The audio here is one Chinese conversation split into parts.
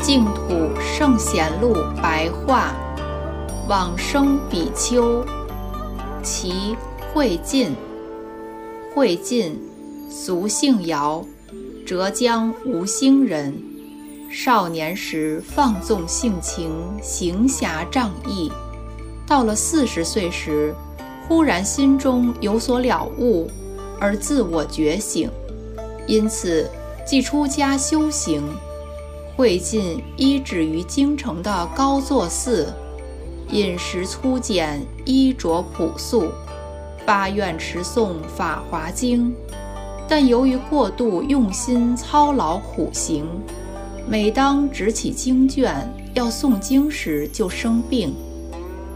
净土圣贤录白话，往生比丘，其慧尽。慧尽，俗姓姚，浙江吴兴人。少年时放纵性情，行侠仗义。到了四十岁时，忽然心中有所了悟，而自我觉醒，因此即出家修行。会尽依止于京城的高座寺，饮食粗简，衣着朴素，发愿持诵《法华经》，但由于过度用心操劳苦行，每当执起经卷要诵经时就生病，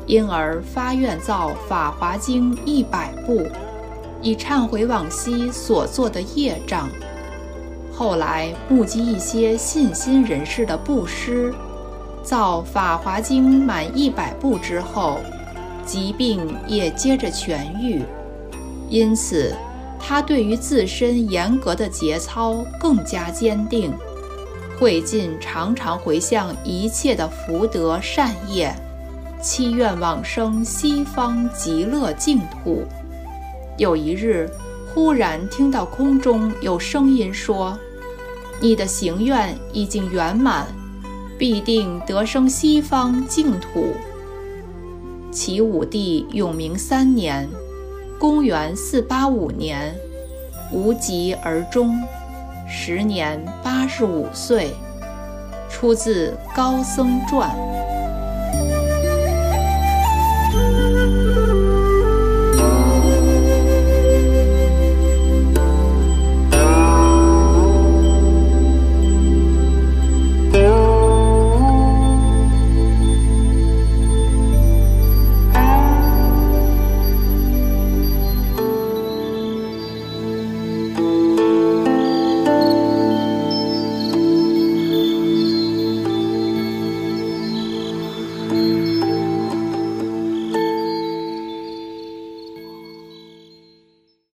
因而发愿造《法华经》一百部，以忏悔往昔所做的业障。后来目击一些信心人士的布施，造《法华经》满一百部之后，疾病也接着痊愈。因此，他对于自身严格的节操更加坚定。慧尽常常回向一切的福德善业，祈愿往生西方极乐净土。有一日，忽然听到空中有声音说。你的行愿已经圆满，必定得生西方净土。其武帝永明三年，公元四八五年，无疾而终，时年八十五岁。出自《高僧传》。